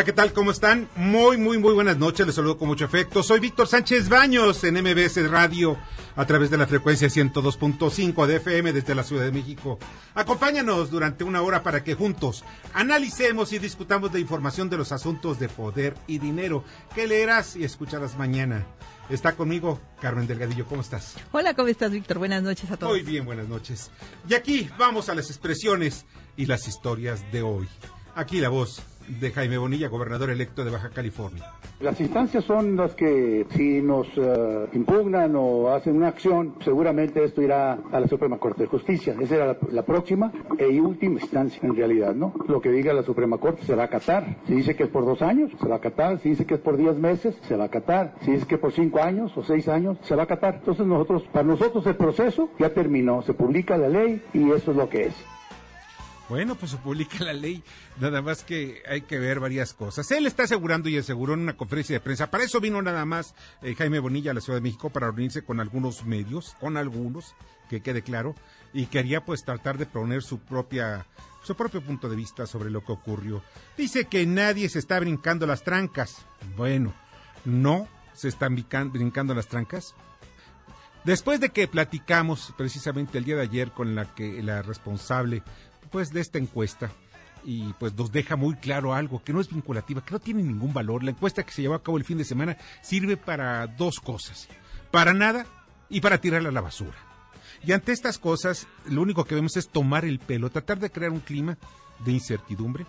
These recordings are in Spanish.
Hola, ¿qué tal? ¿Cómo están? Muy, muy, muy buenas noches. Les saludo con mucho afecto. Soy Víctor Sánchez Baños en MBS Radio a través de la frecuencia 102.5 de FM desde la Ciudad de México. Acompáñanos durante una hora para que juntos analicemos y discutamos de información de los asuntos de poder y dinero que leerás y escucharás mañana. Está conmigo Carmen Delgadillo. ¿Cómo estás? Hola, ¿cómo estás, Víctor? Buenas noches a todos. Muy bien, buenas noches. Y aquí vamos a las expresiones y las historias de hoy. Aquí la voz de Jaime Bonilla, gobernador electo de Baja California. Las instancias son las que si nos uh, impugnan o hacen una acción, seguramente esto irá a la Suprema Corte de Justicia. Esa era la, próxima y última instancia en realidad, ¿no? Lo que diga la Suprema Corte se va a acatar. Si dice que es por dos años, se va a acatar. Si dice que es por diez meses, se va a acatar. Si dice que por cinco años o seis años, se va a acatar. Entonces nosotros, para nosotros el proceso ya terminó. Se publica la ley y eso es lo que es. Bueno, pues se publica la ley, nada más que hay que ver varias cosas. Él está asegurando y aseguró en una conferencia de prensa, para eso vino nada más eh, Jaime Bonilla a la Ciudad de México para reunirse con algunos medios, con algunos, que quede claro, y quería pues tratar de poner su propia su propio punto de vista sobre lo que ocurrió. Dice que nadie se está brincando las trancas. Bueno, no se están brincando las trancas. Después de que platicamos precisamente el día de ayer con la que la responsable pues de esta encuesta y pues nos deja muy claro algo, que no es vinculativa, que no tiene ningún valor. La encuesta que se llevó a cabo el fin de semana sirve para dos cosas, para nada y para tirarla a la basura. Y ante estas cosas, lo único que vemos es tomar el pelo, tratar de crear un clima de incertidumbre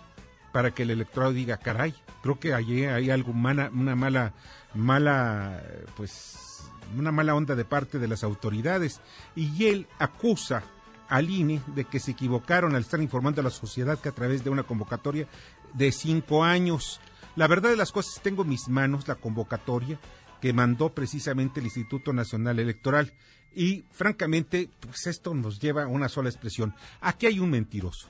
para que el electorado diga, caray, creo que allí hay algo mala, una mala, mala, pues, una mala onda de parte de las autoridades. Y él acusa al INE de que se equivocaron al estar informando a la sociedad que a través de una convocatoria de cinco años. La verdad de las cosas, tengo en mis manos la convocatoria que mandó precisamente el Instituto Nacional Electoral. Y francamente, pues esto nos lleva a una sola expresión. Aquí hay un mentiroso.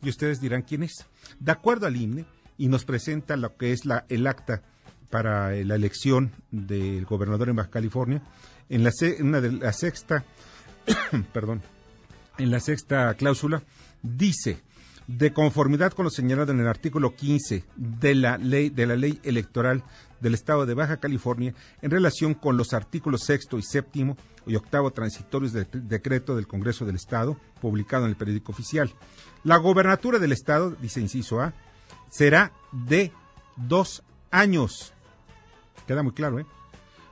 Y ustedes dirán quién es. De acuerdo al INE, y nos presenta lo que es la, el acta para la elección del gobernador en Baja California, en la, de la sexta, perdón, en la sexta cláusula, dice, de conformidad con lo señalado en el artículo 15 de la ley, de la ley electoral del Estado de Baja California, en relación con los artículos sexto y séptimo y octavo transitorios del decreto del Congreso del Estado, publicado en el periódico oficial. La gobernatura del Estado, dice inciso A, será de dos años. Queda muy claro, ¿eh?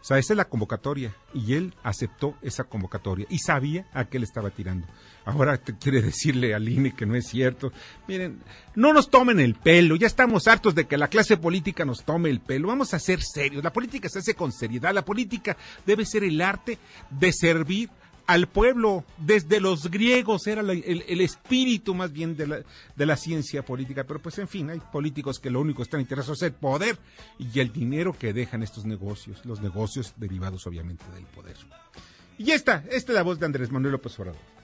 Sea, esa es la convocatoria y él aceptó esa convocatoria y sabía a qué le estaba tirando. Ahora te quiere decirle al INE que no es cierto. Miren, no nos tomen el pelo, ya estamos hartos de que la clase política nos tome el pelo. Vamos a ser serios, la política se hace con seriedad, la política debe ser el arte de servir al pueblo, desde los griegos era el, espíritu más bien de la, de la, ciencia política, pero pues en fin, hay políticos que lo único que están interesados es el poder y el dinero que dejan estos negocios, los negocios derivados obviamente del poder. Y esta, esta es la voz de Andrés Manuel López Obrador.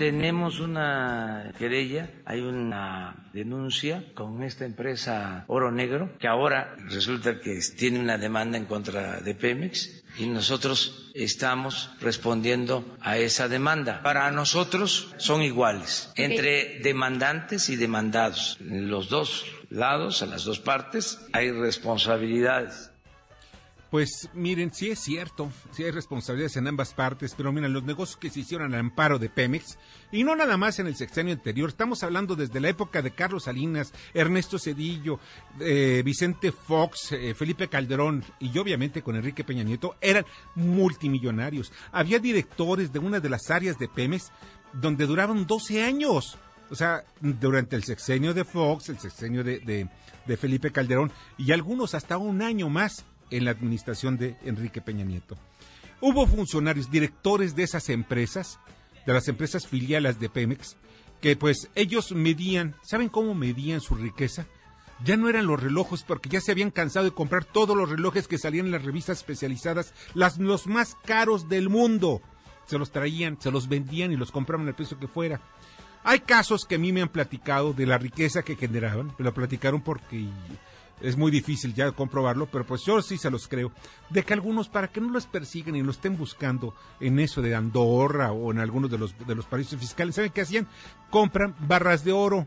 Tenemos una querella, hay una denuncia con esta empresa Oro Negro, que ahora resulta que tiene una demanda en contra de Pemex y nosotros estamos respondiendo a esa demanda. Para nosotros son iguales entre demandantes y demandados. En los dos lados, en las dos partes, hay responsabilidades. Pues miren, sí es cierto, sí hay responsabilidades en ambas partes, pero miren, los negocios que se hicieron al amparo de Pemex, y no nada más en el sexenio anterior, estamos hablando desde la época de Carlos Salinas, Ernesto Cedillo, eh, Vicente Fox, eh, Felipe Calderón y obviamente con Enrique Peña Nieto, eran multimillonarios. Había directores de una de las áreas de Pemex donde duraban 12 años O sea, durante el sexenio de Fox, el sexenio de, de Felipe Calderón y algunos hasta un año más en la administración de Enrique Peña Nieto. Hubo funcionarios, directores de esas empresas, de las empresas filiales de Pemex, que pues ellos medían, ¿saben cómo medían su riqueza? Ya no eran los relojes porque ya se habían cansado de comprar todos los relojes que salían en las revistas especializadas, las, los más caros del mundo. Se los traían, se los vendían y los compraban al precio que fuera. Hay casos que a mí me han platicado de la riqueza que generaban, me lo platicaron porque es muy difícil ya comprobarlo, pero pues yo sí se los creo, de que algunos para que no los persigan y lo estén buscando en eso de Andorra o en algunos de los, de los paraísos fiscales, ¿saben qué hacían? Compran barras de oro.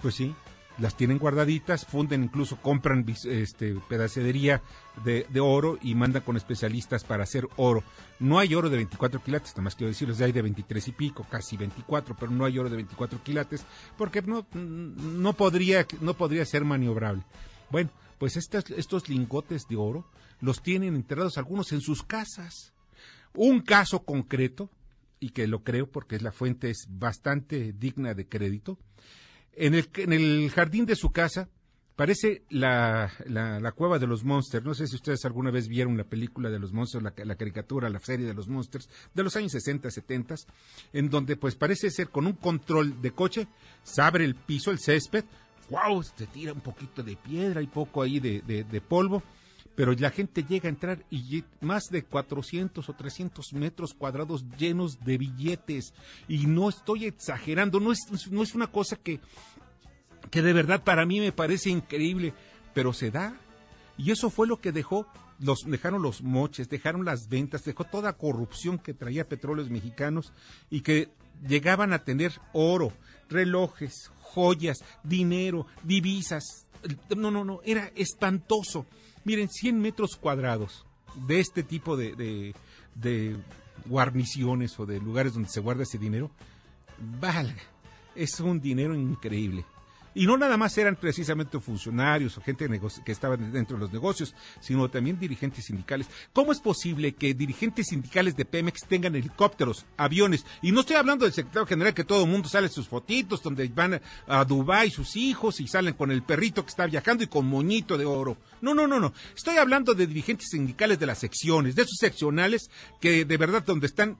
Pues sí, las tienen guardaditas, funden incluso, compran este, pedacería de, de, oro y mandan con especialistas para hacer oro. No hay oro de 24 quilates, nada más quiero decirles, hay de 23 y pico, casi 24, pero no hay oro de 24 quilates porque no, no, podría, no podría ser maniobrable. Bueno, pues estos lingotes de oro los tienen enterrados algunos en sus casas. Un caso concreto, y que lo creo porque la fuente es bastante digna de crédito, en el, jardín de su casa parece la, la, cueva de los monsters. No sé si ustedes alguna vez vieron la película de los monsters, la, la, caricatura, la serie de los monsters de los años 60, 70, en donde pues parece ser con un control de coche, se abre el piso, el césped, wow, se tira un poquito de piedra y poco ahí de, de, polvo, pero la gente llega a entrar y más de 400 o 300 metros cuadrados llenos de billetes. Y no estoy exagerando, no es, no es una cosa que, que de verdad para mí me parece increíble, pero se da. Y eso fue lo que dejó, los, dejaron los moches, dejaron las ventas, dejó toda corrupción que traía petróleos mexicanos y que llegaban a tener oro, relojes, joyas, dinero, divisas. No, no, no, era espantoso. Miren, 100 metros cuadrados de este tipo de, de, guarniciones o de lugares donde se guarda ese dinero, valga, es un dinero increíble. Y no nada más eran precisamente funcionarios o gente que estaba dentro de los negocios, sino también dirigentes sindicales. ¿Cómo es posible que dirigentes sindicales de Pemex tengan helicópteros, aviones? Y no estoy hablando del secretario general que todo el mundo sale sus fotitos donde van a Dubái sus hijos y salen con el perrito que está viajando y con moñito de oro. No, no, no, no. Estoy hablando de dirigentes sindicales de las secciones, de esos seccionales que de verdad donde están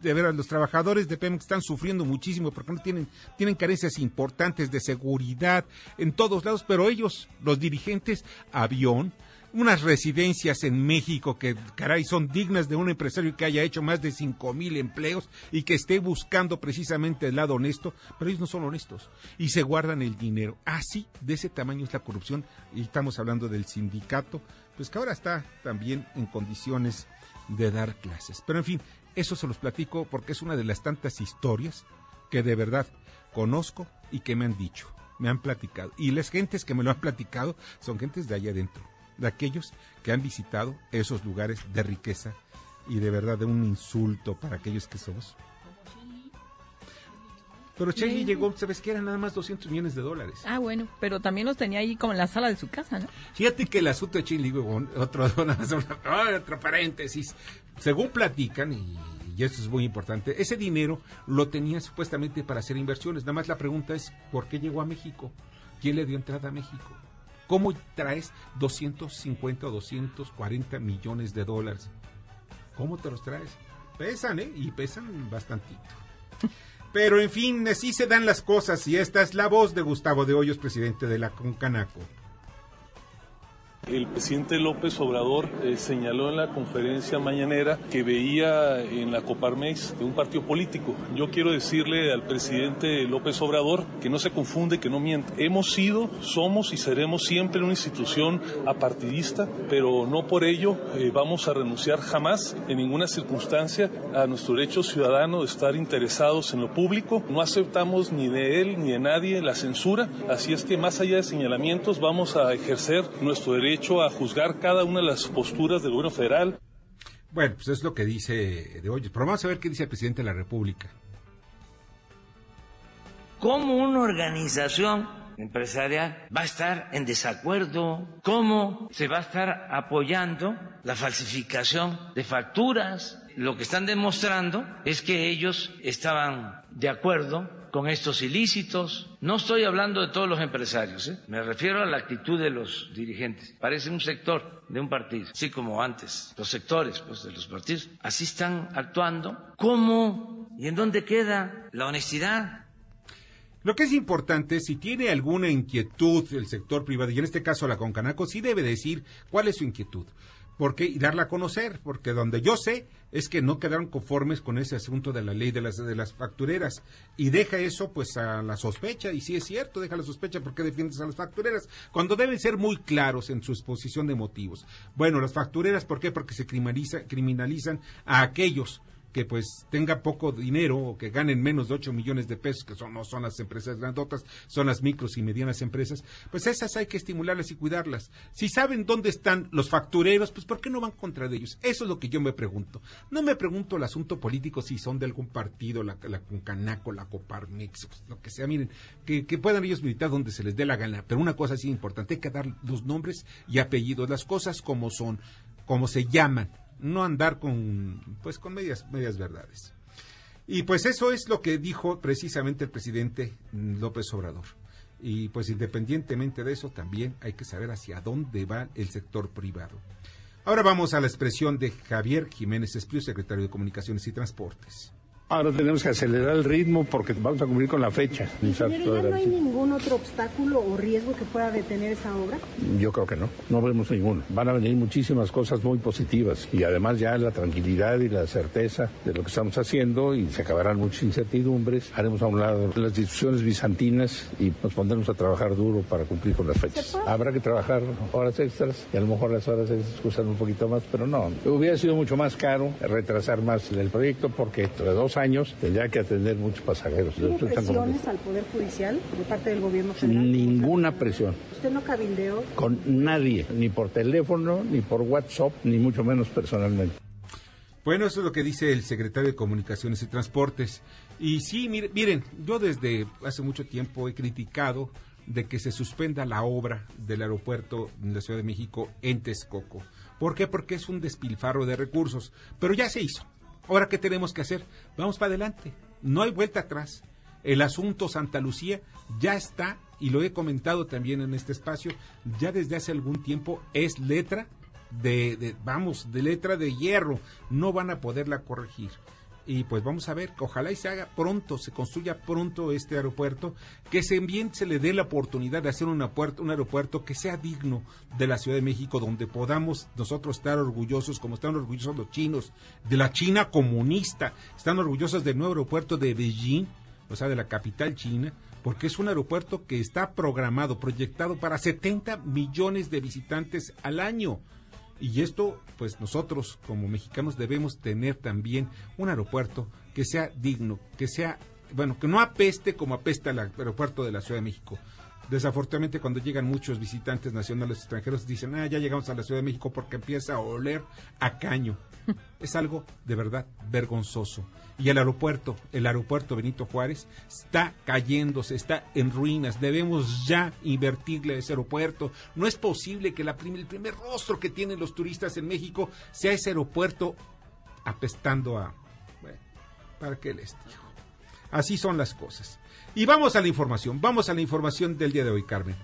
de veras, los trabajadores de Pemex están sufriendo muchísimo porque no tienen, tienen carencias importantes de seguridad en todos lados, pero ellos, los dirigentes, avión, unas residencias en México que, caray, son dignas de un empresario que haya hecho más de cinco mil empleos y que esté buscando precisamente el lado honesto, pero ellos no son honestos y se guardan el dinero. Así, de ese tamaño es la corrupción y estamos hablando del sindicato, pues que ahora está también en condiciones de dar clases. Pero en fin, eso se los platico porque es una de las tantas historias que de verdad conozco y que me han dicho, me han platicado. Y las gentes que me lo han platicado son gentes de allá adentro, de aquellos que han visitado esos lugares de riqueza y de verdad de un insulto para aquellos que somos. Pero Chely llegó, ¿sabes qué? Eran nada más 200 millones de dólares. Ah, bueno, pero también los tenía ahí como en la sala de su casa, ¿no? Fíjate que el asunto de Chely, otro, otro paréntesis, según platican, y, esto es muy importante, ese dinero lo tenía supuestamente para hacer inversiones. Nada más la pregunta es, ¿por qué llegó a México? ¿Quién le dio entrada a México? ¿Cómo traes 250 o 240 millones de dólares? ¿Cómo te los traes? Pesan, ¿eh? Y pesan bastantito. Pero en fin, así se dan las cosas y esta es la voz de Gustavo de Hoyos, presidente de la Concanaco. El presidente López Obrador eh, señaló en la conferencia mañanera que veía en la Coparmex un partido político. Yo quiero decirle al presidente López Obrador que no se confunde, que no miente. Hemos sido, somos y seremos siempre una institución apartidista, pero no por ello eh, vamos a renunciar jamás, en ninguna circunstancia, a nuestro derecho ciudadano de estar interesados en lo público. No aceptamos ni de él ni de nadie la censura, así es que más allá de señalamientos vamos a ejercer nuestro derecho hecho a juzgar cada una de las posturas del gobierno federal. Bueno, pues es lo que dice de hoy. Pero vamos a ver qué dice el presidente de la República. ¿Cómo una organización empresarial va a estar en desacuerdo? ¿Cómo se va a estar apoyando la falsificación de facturas? Lo que están demostrando es que ellos estaban de acuerdo con estos ilícitos. No estoy hablando de todos los empresarios, ¿eh? me refiero a la actitud de los dirigentes. Parece un sector de un partido, así como antes, los sectores pues, de los partidos, así están actuando. ¿Cómo? ¿Y en dónde queda la honestidad? Lo que es importante, si tiene alguna inquietud el sector privado, y en este caso la Concanaco, sí debe decir cuál es su inquietud porque y darla a conocer, porque donde yo sé es que no quedaron conformes con ese asunto de la ley de las de las factureras y deja eso pues a la sospecha y si es cierto, deja la sospecha porque defiendes a las factureras cuando deben ser muy claros en su exposición de motivos. Bueno, las factureras ¿por qué? Porque se criminaliza, criminalizan a aquellos que pues tenga poco dinero o que ganen menos de 8 millones de pesos, que son, no son las empresas grandotas, son las micros y medianas empresas, pues esas hay que estimularlas y cuidarlas. Si saben dónde están los factureros, pues ¿por qué no van contra ellos? Eso es lo que yo me pregunto. No me pregunto el asunto político si son de algún partido, la, la Concanaco, la Coparmex, pues, lo que sea. Miren, que, que puedan ellos militar donde se les dé la gana, pero una cosa así importante, hay que dar los nombres y apellidos, las cosas como son, como se llaman no andar con pues con medias medias verdades. Y pues eso es lo que dijo precisamente el presidente López Obrador. Y pues independientemente de eso también hay que saber hacia dónde va el sector privado. Ahora vamos a la expresión de Javier Jiménez Espriu, secretario de Comunicaciones y Transportes. Ahora tenemos que acelerar el ritmo porque vamos a cumplir con la fecha. ¿ya no hay ningún otro obstáculo o riesgo que pueda detener esa obra? Yo creo que no, no vemos ninguno. Van a venir muchísimas cosas muy positivas y además ya la tranquilidad y la certeza de lo que estamos haciendo y se acabarán muchas incertidumbres. Haremos a un lado las discusiones bizantinas y nos pondremos a trabajar duro para cumplir con las fechas. Habrá que trabajar horas extras y a lo mejor las horas extras cuestan un poquito más, pero no. Hubiera sido mucho más caro retrasar más el proyecto porque entre dos años tendría que atender muchos pasajeros. ¿Hubo presiones al Poder Judicial de parte del gobierno federal? Ninguna presión. ¿Usted no cabildeó? Con nadie, ni por teléfono, ni por WhatsApp, ni mucho menos personalmente. Bueno, eso es lo que dice el secretario de Comunicaciones y Transportes. Y sí, miren, miren, yo desde hace mucho tiempo he criticado de que se suspenda la obra del aeropuerto de la Ciudad de México en Texcoco. ¿Por qué? Porque es un despilfarro de recursos. Pero ya se hizo. Ahora, ¿qué tenemos que hacer? Vamos para adelante. No hay vuelta atrás. El asunto Santa Lucía ya está, y lo he comentado también en este espacio, ya desde hace algún tiempo es letra de, vamos, de letra de hierro. No van a poderla corregir y pues vamos a ver, ojalá y se haga pronto, se construya pronto este aeropuerto, que se bien se le dé la oportunidad de hacer un aeropuerto, un aeropuerto que sea digno de la Ciudad de México, donde podamos nosotros estar orgullosos, como están orgullosos los chinos, de la China comunista, están orgullosos del nuevo aeropuerto de Beijing, o sea, de la capital china, porque es un aeropuerto que está programado, proyectado para 70 millones de visitantes al año. Y esto, pues nosotros como mexicanos debemos tener también un aeropuerto que sea digno, que sea, bueno, que no apeste como apesta el aeropuerto de la Ciudad de México. Desafortunadamente cuando llegan muchos visitantes nacionales extranjeros dicen, ah, ya llegamos a la Ciudad de México porque empieza a oler a caño. Es algo de verdad vergonzoso. Y el aeropuerto, el aeropuerto Benito Juárez, está cayéndose, está en ruinas. Debemos ya invertirle a ese aeropuerto. No es posible que la el primer rostro que tienen los turistas en México sea ese aeropuerto apestando a... Bueno, ¿para qué les digo? Así son las cosas. Y vamos a la información, vamos a la información del día de hoy, Carmen.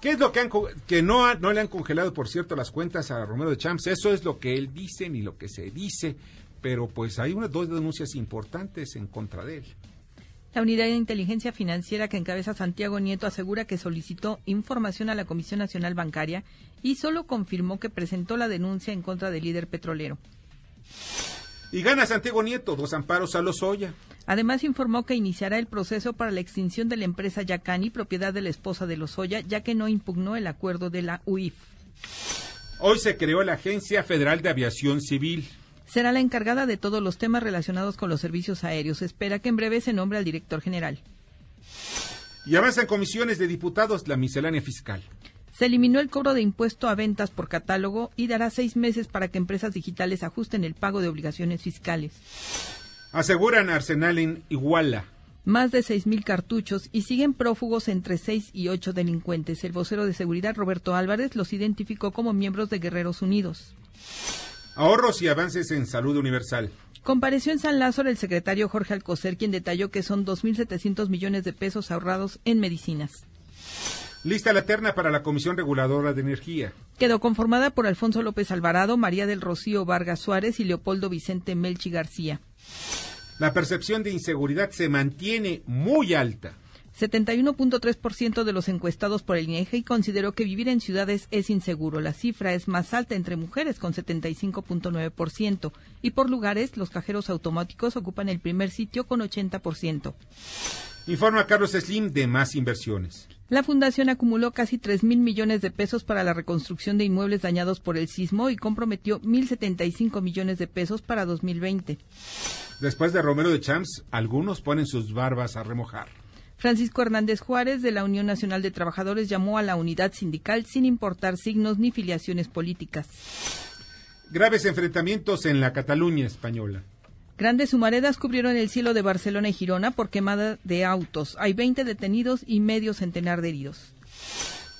¿Qué es lo que, han, que no, no le han congelado, por cierto, las cuentas a Romero de Champs? Eso es lo que él dice ni lo que se dice, pero pues hay unas dos denuncias importantes en contra de él. La unidad de inteligencia financiera que encabeza Santiago Nieto asegura que solicitó información a la Comisión Nacional Bancaria y solo confirmó que presentó la denuncia en contra del líder petrolero. Y gana Santiago Nieto, dos amparos a Lozoya. Además informó que iniciará el proceso para la extinción de la empresa Yacani, propiedad de la esposa de Lozoya, ya que no impugnó el acuerdo de la UIF. Hoy se creó la Agencia Federal de Aviación Civil. Será la encargada de todos los temas relacionados con los servicios aéreos. espera que en breve se nombre al director general. Y avanzan comisiones de diputados la miscelánea fiscal. Se eliminó el cobro de impuesto a ventas por catálogo y dará seis meses para que empresas digitales ajusten el pago de obligaciones fiscales. Aseguran Arsenal en Iguala. Más de 6.000 cartuchos y siguen prófugos entre 6 y 8 delincuentes. El vocero de seguridad Roberto Álvarez los identificó como miembros de Guerreros Unidos. Ahorros y avances en salud universal. Compareció en San Lázaro el secretario Jorge Alcocer, quien detalló que son 2.700 millones de pesos ahorrados en medicinas. Lista la terna para la Comisión Reguladora de Energía. Quedó conformada por Alfonso López Alvarado, María del Rocío Vargas Suárez y Leopoldo Vicente Melchi García. La percepción de inseguridad se mantiene muy alta. 71.3% de los encuestados por el INEGI consideró que vivir en ciudades es inseguro. La cifra es más alta entre mujeres con 75.9% y por lugares los cajeros automáticos ocupan el primer sitio con 80%. Informa Carlos Slim de más inversiones. La fundación acumuló casi 3 mil millones de pesos para la reconstrucción de inmuebles dañados por el sismo y comprometió 1.075 millones de pesos para 2020. Después de Romero de Champs, algunos ponen sus barbas a remojar. Francisco Hernández Juárez de la Unión Nacional de Trabajadores llamó a la unidad sindical sin importar signos ni filiaciones políticas. Graves enfrentamientos en la Cataluña española. Grandes humaredas cubrieron el cielo de Barcelona y Girona por quemada de autos. Hay 20 detenidos y medio centenar de heridos.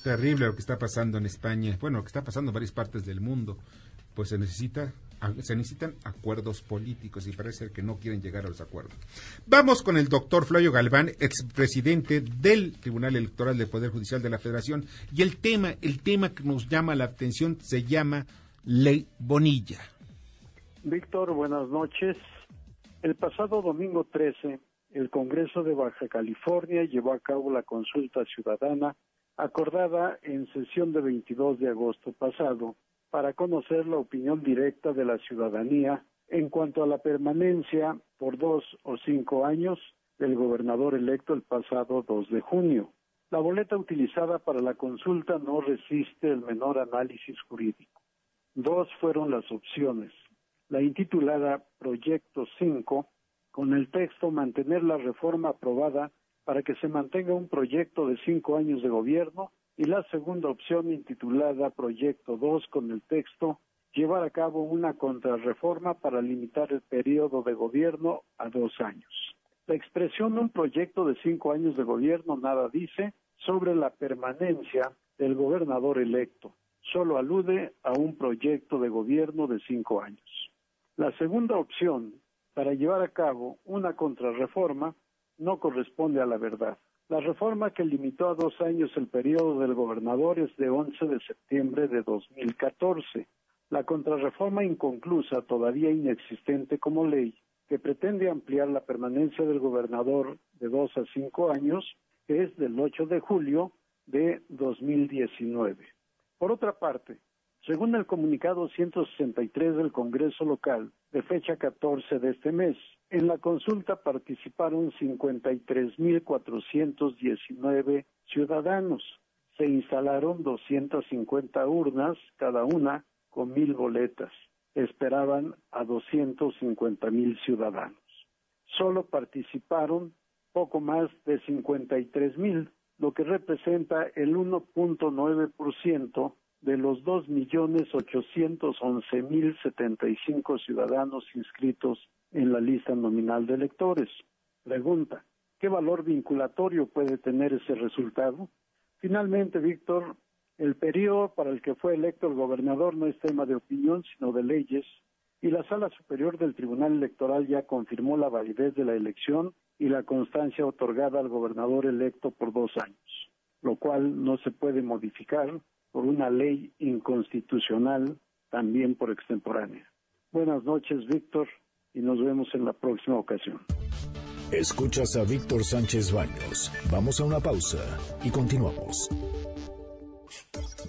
Terrible lo que está pasando en España. Bueno, lo que está pasando en varias partes del mundo. Pues se necesita se necesitan acuerdos políticos y parece que no quieren llegar a los acuerdos. Vamos con el doctor Flavio Galván, expresidente del Tribunal Electoral del Poder Judicial de la Federación, y el tema, el tema que nos llama la atención se llama Ley Bonilla. Víctor, buenas noches. El pasado domingo 13, el Congreso de Baja California llevó a cabo la consulta ciudadana acordada en sesión de 22 de agosto pasado para conocer la opinión directa de la ciudadanía en cuanto a la permanencia por dos o cinco años del gobernador electo el pasado 2 de junio. La boleta utilizada para la consulta no resiste el menor análisis jurídico. Dos fueron las opciones la intitulada Proyecto 5, con el texto Mantener la reforma aprobada para que se mantenga un proyecto de cinco años de gobierno, y la segunda opción intitulada Proyecto 2, con el texto Llevar a cabo una contrarreforma para limitar el periodo de gobierno a dos años. La expresión un proyecto de cinco años de gobierno nada dice sobre la permanencia del gobernador electo, solo alude a un proyecto de gobierno de cinco años. La segunda opción para llevar a cabo una contrarreforma no corresponde a la verdad. La reforma que limitó a dos años el periodo del gobernador es de 11 de septiembre de 2014. La contrarreforma inconclusa, todavía inexistente como ley, que pretende ampliar la permanencia del gobernador de dos a cinco años, es del 8 de julio de 2019. Por otra parte, según el comunicado 163 del Congreso local, de fecha 14 de este mes, en la consulta participaron 53.419 ciudadanos. Se instalaron 250 urnas, cada una con mil boletas. Esperaban a 250.000 ciudadanos. Solo participaron poco más de 53.000, lo que representa el 1.9% de los dos millones ochocientos once mil setenta y cinco ciudadanos inscritos en la lista nominal de electores. Pregunta, ¿qué valor vinculatorio puede tener ese resultado? Finalmente, Víctor, el periodo para el que fue electo el gobernador no es tema de opinión, sino de leyes, y la Sala Superior del Tribunal Electoral ya confirmó la validez de la elección y la constancia otorgada al gobernador electo por dos años, lo cual no se puede modificar por una ley inconstitucional, también por extemporánea. Buenas noches, Víctor, y nos vemos en la próxima ocasión. Escuchas a Víctor Sánchez Baños. Vamos a una pausa y continuamos.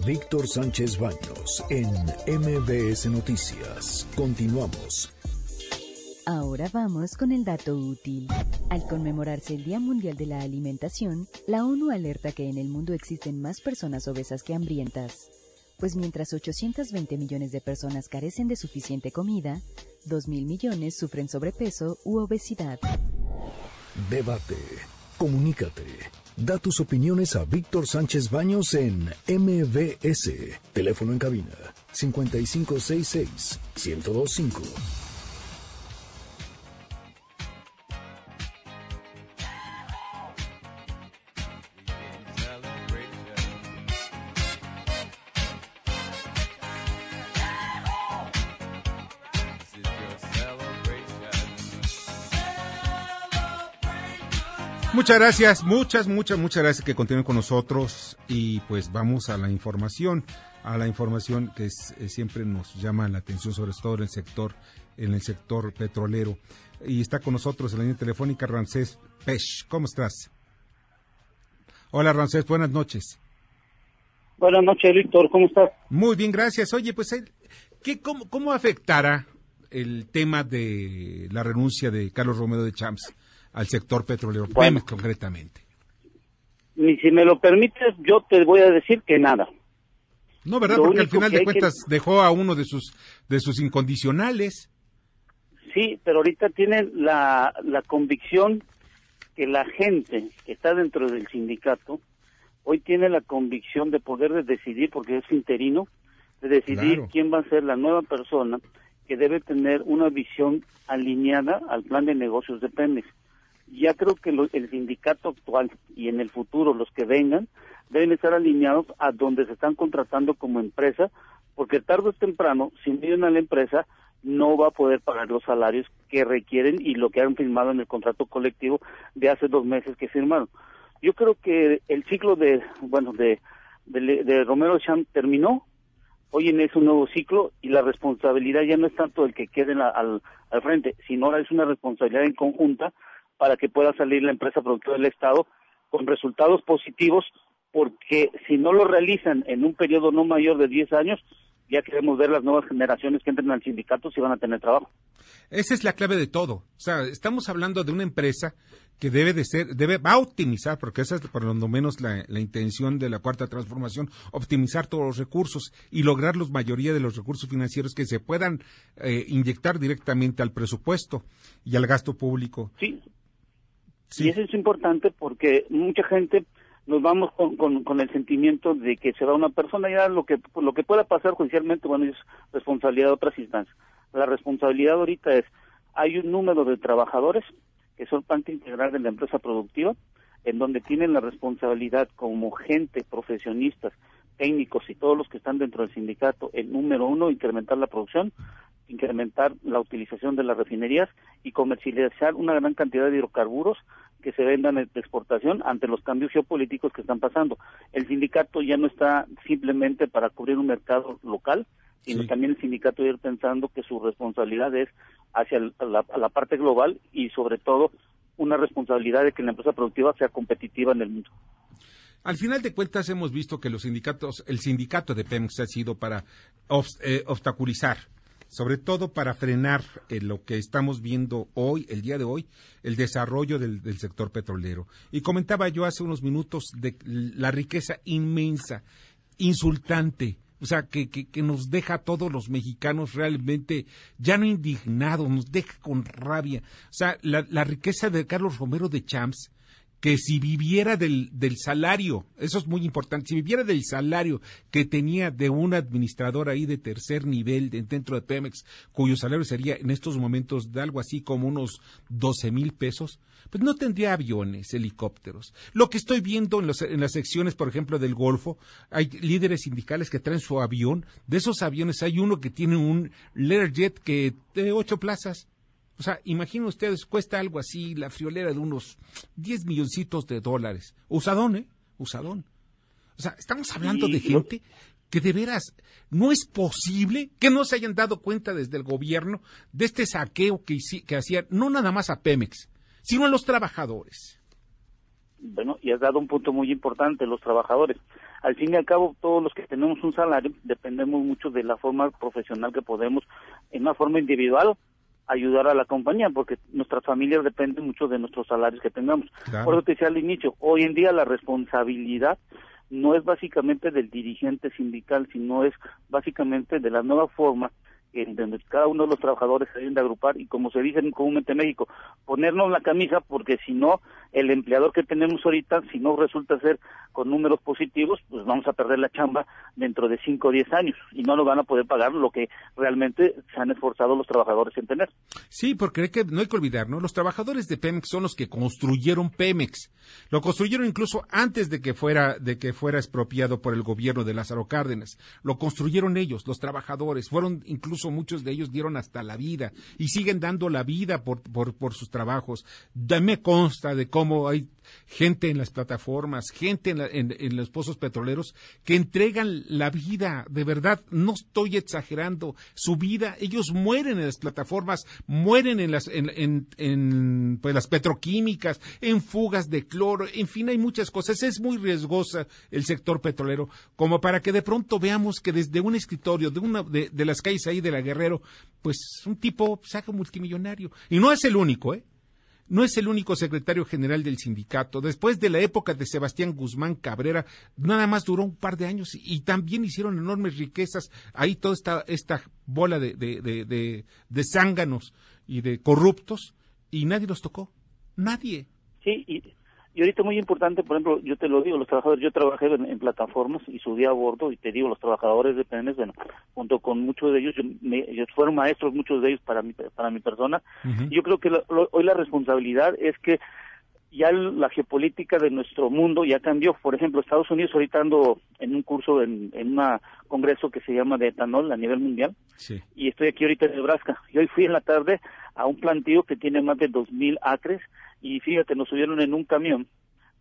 Víctor Sánchez Baños en MBS Noticias. Continuamos. Ahora vamos con el dato útil. Al conmemorarse el Día Mundial de la Alimentación, la ONU alerta que en el mundo existen más personas obesas que hambrientas. Pues mientras 820 millones de personas carecen de suficiente comida, 2.000 millones sufren sobrepeso u obesidad. Debate. Comunícate. Da tus opiniones a Víctor Sánchez Baños en MBS. Teléfono en cabina 5566 1025. Muchas gracias, muchas, muchas, muchas gracias que continúen con nosotros y pues vamos a la información, a la información que siempre nos llama la atención, sobre todo en el sector, en el sector petrolero. Y está con nosotros en la línea telefónica Rancés Pech. ¿Cómo estás? Hola Rancés, buenas noches. Buenas noches, Víctor, ¿cómo estás? Muy bien, gracias. Oye, pues, ¿qué, cómo, ¿cómo afectará el tema de la renuncia de Carlos Romero de Champs al sector petrolero, bueno, concretamente? Y si me lo permites, yo te voy a decir que nada. No, ¿verdad? Porque al final de cuentas dejó a uno de sus, de sus incondicionales. Sí, pero ahorita tienen la, la convicción que la gente que está dentro del sindicato hoy tiene la convicción de poder decidir, porque es interino, de decidir quién va a ser la nueva persona que debe tener una visión alineada al plan de negocios de Pemex. Ya creo que el sindicato actual y en el futuro los que vengan deben estar alineados a donde se están contratando como empresa, porque tarde o temprano, si vienen a la empresa, no va a poder pagar los salarios que requieren y lo que han firmado en el contrato colectivo de hace dos meses que firmaron. Yo creo que el ciclo de, bueno, de, de, Romero Cham terminó, hoy en es un nuevo ciclo y la responsabilidad ya no es tanto el que quede al, al frente, sino ahora es una responsabilidad en conjunta para que pueda salir la empresa productora del Estado con resultados positivos, porque si no lo realizan en un periodo no mayor de 10 años, ya queremos ver las nuevas generaciones que entren al sindicato si van a tener trabajo. Esa es la clave de todo. O sea, estamos hablando de una empresa que debe de ser, debe, va a optimizar, porque esa es por lo menos la, intención de la cuarta transformación, optimizar todos los recursos y lograr la mayoría de los recursos financieros que se puedan eh, inyectar directamente al presupuesto y al gasto público. Sí. Y eso es importante porque mucha gente nos vamos con, con, el sentimiento de que se va una persona ya lo que lo que pueda pasar judicialmente bueno es responsabilidad de otras instancias. La responsabilidad ahorita es hay un número de trabajadores que son parte integral de la empresa productiva en donde tienen la responsabilidad como gente profesionistas técnicos y todos los que están dentro del sindicato el número uno incrementar la producción incrementar la utilización de las refinerías y comercializar una gran cantidad de hidrocarburos que se vendan de exportación ante los cambios geopolíticos que están pasando. El sindicato ya no está simplemente para cubrir un mercado local, sino también el sindicato ir pensando que su responsabilidad es hacia la, la parte global y sobre todo una responsabilidad de que la empresa productiva sea competitiva en el mundo. Al final de cuentas hemos visto que los sindicatos, el sindicato de Pemex ha sido para eh, obstaculizar sobre todo para frenar eh, lo que estamos viendo hoy, el día de hoy, el desarrollo del, sector petrolero. Y comentaba yo hace unos minutos de la riqueza inmensa, insultante, o sea, que, que, nos deja a todos los mexicanos realmente ya no indignados, nos deja con rabia. O sea, la, la riqueza de Carlos Romero de Champs que si viviera del, del, salario, eso es muy importante, si viviera del salario que tenía de un administrador ahí de tercer nivel dentro de Pemex, cuyo salario sería en estos momentos de algo así como unos 12 mil pesos, pues no tendría aviones, helicópteros. Lo que estoy viendo en, en las secciones, por ejemplo, del Golfo, hay líderes sindicales que traen su avión, de esos aviones hay uno que tiene un Learjet que de ocho plazas, o sea, imaginen ustedes, cuesta algo así la friolera de unos 10 milloncitos de dólares. Usadón, ¿eh? Usadón. O sea, estamos hablando de gente que de veras no es posible que no se hayan dado cuenta desde el gobierno de este saqueo que, que hacían, no nada más a Pemex, sino a los trabajadores. Bueno, y has dado un punto muy importante, los trabajadores. Al fin y al cabo, todos los que tenemos un salario dependemos mucho de la forma profesional que podemos, en una forma individual ayudar a la compañía, porque nuestras familias dependen mucho de nuestros salarios que tengamos. Por eso te decía al inicio, hoy en día la responsabilidad no es básicamente del dirigente sindical, sino es básicamente de la nueva forma en donde cada uno de los trabajadores se deben de agrupar y como se dice comúnmente en México, ponernos la camisa porque si no, el empleador que tenemos ahorita, si no resulta ser con números positivos, pues vamos a perder la chamba dentro de 5 o 10 años y no nos van a poder pagar lo que realmente se han esforzado los trabajadores en tener. Sí, porque no hay que olvidar, ¿no? Los trabajadores de Pemex son los que construyeron Pemex. Lo construyeron incluso antes de que fuera, de que fuera expropiado por el gobierno de Lázaro Cárdenas. Lo construyeron ellos, los trabajadores. Fueron incluso incluso muchos de ellos dieron hasta la vida y siguen dando la vida por, por, por sus trabajos. Me consta de cómo hay gente en las plataformas, gente en, los pozos petroleros que entregan la vida, de verdad, no estoy exagerando, su vida, ellos mueren en las plataformas, mueren en las, en, en, pues, las petroquímicas, en fugas de cloro, en fin, hay muchas cosas. Es muy riesgosa el sector petrolero, como para que de pronto veamos que desde un escritorio de una de, de las calles ahí de la Guerrero, pues un tipo saca multimillonario. Y no es el único, ¿eh? no es el único secretario general del sindicato. Después de la época de Sebastián Guzmán Cabrera, nada más duró un par de años y, también hicieron enormes riquezas. Ahí toda esta, esta bola de, de, de, de, zánganos y de corruptos y nadie los tocó. Nadie. Sí, y y ahorita muy importante, por ejemplo, yo te lo digo, los trabajadores, yo trabajé en, plataformas y subí a bordo y te digo, los trabajadores de Pemex, bueno, junto con muchos de ellos, yo, fueron maestros, muchos de ellos para mi, para mi persona. Yo creo que hoy la responsabilidad es que ya la geopolítica de nuestro mundo ya cambió. Por ejemplo, Estados Unidos ahorita ando en un curso en, en un congreso que se llama de etanol a nivel mundial y estoy aquí ahorita en Nebraska. Y hoy fui en la tarde a un plantío que tiene más de 2.000 acres y fíjate, nos subieron en un camión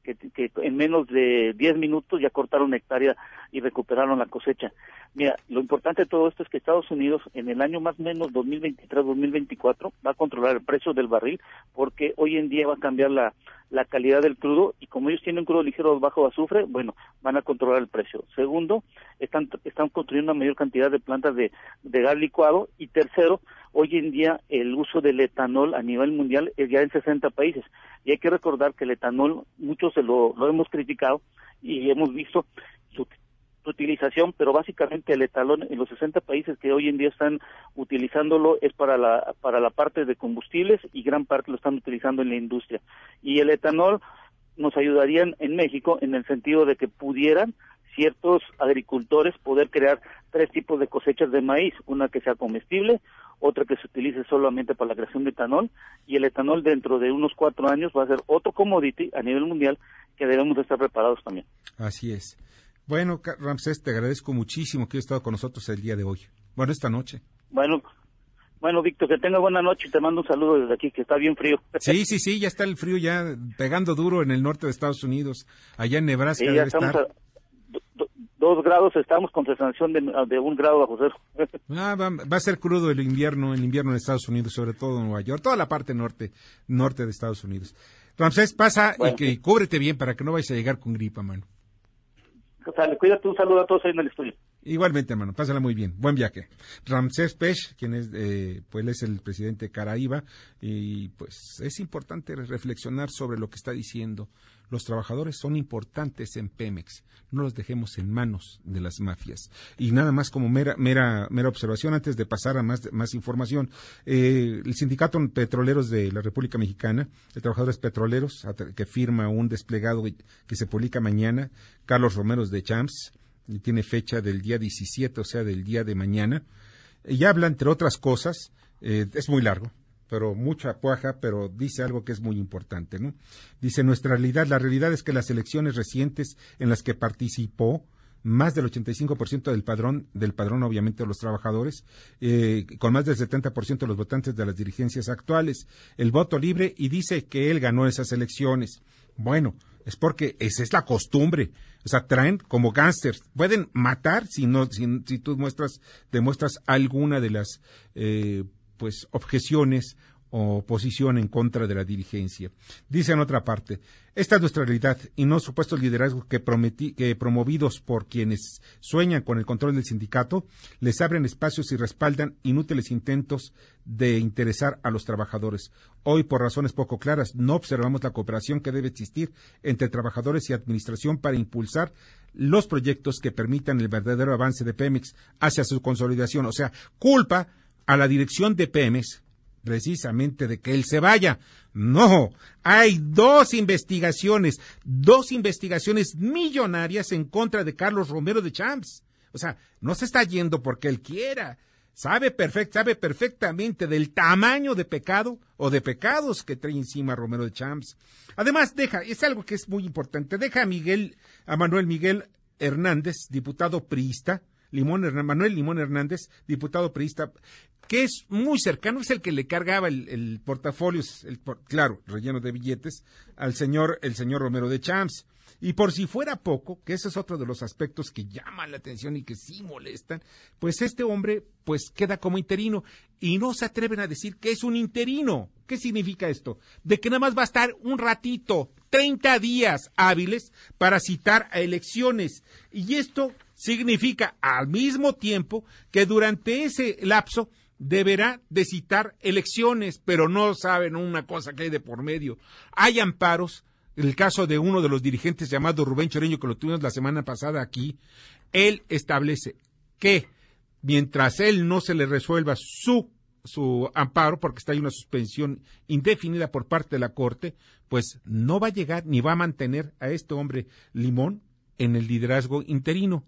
que, que, en menos de 10 minutos ya cortaron hectárea y recuperaron la cosecha. Mira, lo importante de todo esto es que Estados Unidos en el año más o menos 2023-2024 va a controlar el precio del barril porque hoy en día va a cambiar la, la calidad del crudo y como ellos tienen crudo ligero bajo azufre, bueno, van a controlar el precio. Segundo, están, están construyendo una mayor cantidad de plantas de, de gas licuado y tercero, Hoy en día el uso del etanol a nivel mundial es ya en 60 países y hay que recordar que el etanol muchos se lo, hemos criticado y hemos visto su, utilización, pero básicamente el etanol en los 60 países que hoy en día están utilizándolo es para la para la parte de combustibles y gran parte lo están utilizando en la industria. Y el etanol nos ayudaría en México en el sentido de que pudieran ciertos agricultores poder crear tres tipos de cosechas de maíz, una que sea comestible, otra que se utilice solamente para la creación de etanol y el etanol dentro de unos cuatro años va a ser otro commodity a nivel mundial que debemos de estar preparados también. Así es. Bueno, Ramsés, te agradezco muchísimo que hayas estado con nosotros el día de hoy. Bueno, esta noche. Bueno, bueno, Víctor, que tenga buena noche y te mando un saludo desde aquí, que está bien frío. Sí, sí, sí, ya está el frío ya pegando duro en el norte de Estados Unidos. Allá en Nebraska debe estar dos grados, estamos con sensación de, de un grado bajo cero. Ah, va, a ser crudo el invierno, el invierno en Estados Unidos, sobre todo en Nueva York, toda la parte norte, norte de Estados Unidos. Ramsés, pasa y que cúbrete bien para que no vayas a llegar con gripa, mano. O sea, cuídate, un saludo a todos ahí en el estudio. Igualmente, hermano, pásala muy bien. Buen viaje. Ramsés Pech, quien es, eh, pues es el presidente Caraíba, y pues es importante reflexionar sobre lo que está diciendo. Los trabajadores son importantes en Pemex. No los dejemos en manos de las mafias. Y nada más como mera, mera, mera observación antes de pasar a más, más información. Eh, el Sindicato Petroleros de la República Mexicana, de Trabajadores Petroleros, que firma un desplegado que se publica mañana, Carlos Romeros de Champs, y tiene fecha del día 17, o sea, del día de mañana, y habla, entre otras cosas, eh, es muy largo, pero mucha puaja, pero dice algo que es muy importante, ¿no? Dice, nuestra realidad, la realidad es que las elecciones recientes en las que participó, más del 85% del padrón, del padrón obviamente de los trabajadores, eh, con más del 70% de los votantes de las dirigencias actuales, el voto libre y dice que él ganó esas elecciones. Bueno, es porque esa es la costumbre. O sea, traen como gángsters. Pueden matar si no, si, si tú muestras, demuestras alguna de las eh, pues objeciones o posición en contra de la dirigencia. Dice en otra parte, esta es nuestra realidad y no supuestos liderazgos que, que promovidos por quienes sueñan con el control del sindicato les abren espacios y respaldan inútiles intentos de interesar a los trabajadores. Hoy, por razones poco claras, no observamos la cooperación que debe existir entre trabajadores y administración para impulsar los proyectos que permitan el verdadero avance de Pemex hacia su consolidación. O sea, culpa a la dirección de Pemex precisamente de que él se vaya. No, hay dos investigaciones, dos investigaciones millonarias en contra de Carlos Romero de Champs. O sea, no se está yendo porque él quiera. Sabe, sabe perfectamente del tamaño de pecado o de pecados que trae encima Romero de Champs. Además, deja, es algo que es muy importante, deja a Miguel, a Manuel Miguel Hernández, diputado priista, Manuel Limón Hernández, diputado periodista, que es muy cercano, es el que le cargaba el, portafolio, el, claro, relleno de billetes, al señor, el señor Romero de Champs. Y por si fuera poco, que ese es otro de los aspectos que llaman la atención y que sí molestan, pues este hombre pues queda como interino y no se atreven a decir que es un interino. ¿Qué significa esto? De que nada más va a estar un ratito, 30 días hábiles para citar a elecciones. Y esto significa al mismo tiempo que durante ese lapso deberá de citar elecciones, pero no saben una cosa que hay de por medio. Hay amparos el caso de uno de los dirigentes llamado Rubén Choreño, que lo tuvimos la semana pasada aquí, él establece que mientras él no se le resuelva su, su amparo, porque está ahí una suspensión indefinida por parte de la Corte, pues no va a llegar ni va a mantener a este hombre Limón en el liderazgo interino.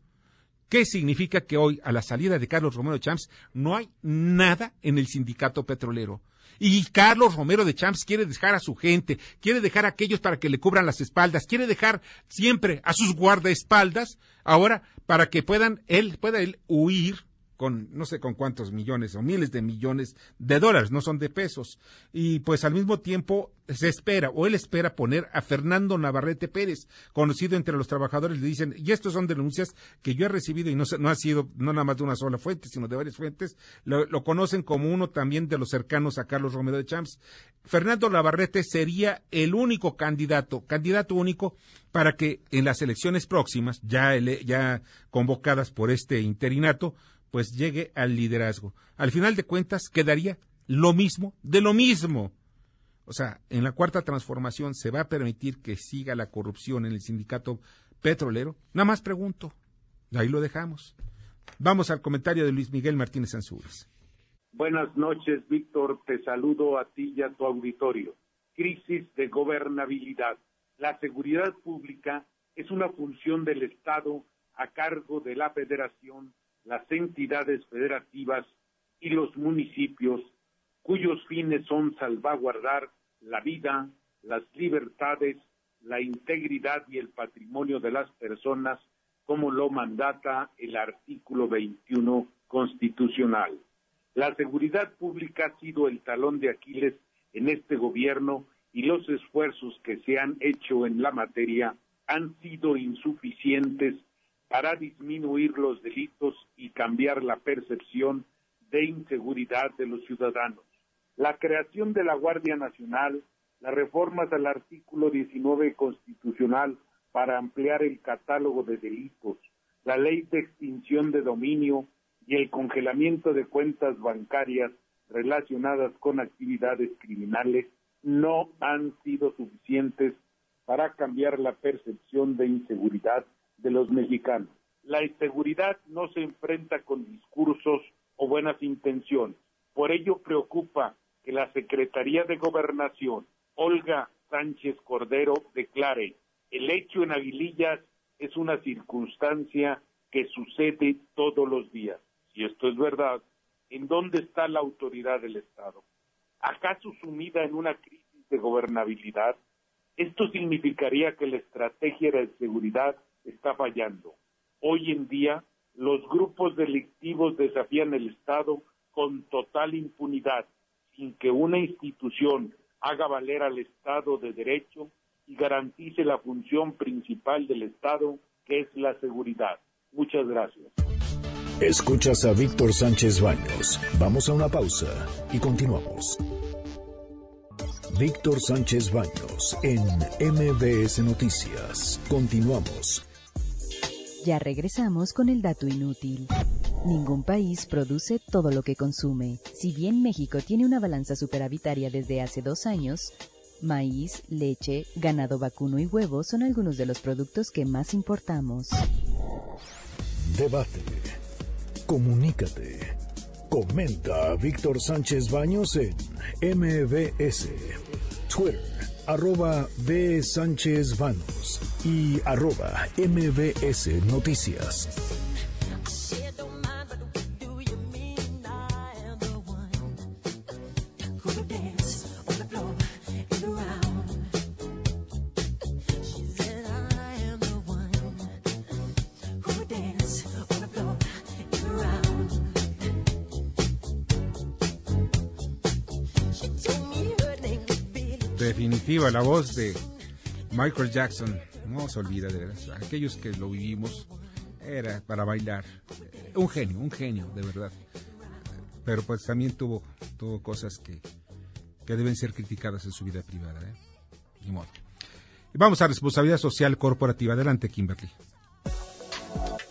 ¿Qué significa que hoy, a la salida de Carlos Romero Champs, no hay nada en el sindicato petrolero? Y Carlos Romero de Champs quiere dejar a su gente, quiere dejar a aquellos para que le cubran las espaldas, quiere dejar siempre a sus guardaespaldas, ahora para que puedan él, pueda él huir con no sé con cuántos millones o miles de millones de dólares, no son de pesos. Y pues al mismo tiempo se espera, o él espera poner a Fernando Navarrete Pérez, conocido entre los trabajadores, le dicen, y estos son denuncias que yo he recibido y no, no ha sido no nada más de una sola fuente, sino de varias fuentes, lo, conocen como uno también de los cercanos a Carlos Romero de Champs. Fernando Navarrete sería el único candidato, candidato único para que en las elecciones próximas, ya, ya convocadas por este interinato, pues llegue al liderazgo. Al final de cuentas quedaría lo mismo de lo mismo. O sea, en la cuarta transformación se va a permitir que siga la corrupción en el sindicato petrolero. Nada más pregunto. Ahí lo dejamos. Vamos al comentario de Luis Miguel Martínez Ansúrez. Buenas noches, Víctor. Te saludo a ti y a tu auditorio. Crisis de gobernabilidad. La seguridad pública es una función del Estado a cargo de la Federación las entidades federativas y los municipios cuyos fines son salvaguardar la vida, las libertades, la integridad y el patrimonio de las personas, como lo mandata el artículo 21 constitucional. La seguridad pública ha sido el talón de Aquiles en este gobierno y los esfuerzos que se han hecho en la materia han sido insuficientes para disminuir los delitos y cambiar la percepción de inseguridad de los ciudadanos. La creación de la Guardia Nacional, las reformas al artículo 19 constitucional para ampliar el catálogo de delitos, la ley de extinción de dominio y el congelamiento de cuentas bancarias relacionadas con actividades criminales no han sido suficientes para cambiar la percepción de inseguridad de los mexicanos. La inseguridad no se enfrenta con discursos o buenas intenciones. Por ello preocupa que la Secretaría de Gobernación, Olga Sánchez Cordero, declare el hecho en Aguilillas es una circunstancia que sucede todos los días. Si esto es verdad, ¿en dónde está la autoridad del Estado? ¿Acaso sumida en una crisis de gobernabilidad? Esto significaría que la estrategia de seguridad está fallando. Hoy en día, los grupos delictivos desafían el Estado con total impunidad, sin que una institución haga valer al Estado de derecho y garantice la función principal del Estado, que es la seguridad. Muchas gracias. Escuchas a Víctor Sánchez Baños. Vamos a una pausa y continuamos. Víctor Sánchez Baños en MBS Noticias. Continuamos. Ya regresamos con el dato inútil. Ningún país produce todo lo que consume. Si bien México tiene una balanza superavitaria desde hace dos años, maíz, leche, ganado vacuno y huevos son algunos de los productos que más importamos. Debate. Comunícate. Comenta a Víctor Sánchez Baños en MBS, Twitter arroba B. Sánchez Vanos y arroba MBS Noticias. La voz de Michael Jackson. No se olvida de verdad. Aquellos que lo vivimos, era para bailar. Un genio, un genio, de verdad. Pero pues también tuvo, tuvo cosas que, que deben ser criticadas en su vida privada. ¿eh? Ni modo. Vamos a responsabilidad social corporativa. Adelante, Kimberly.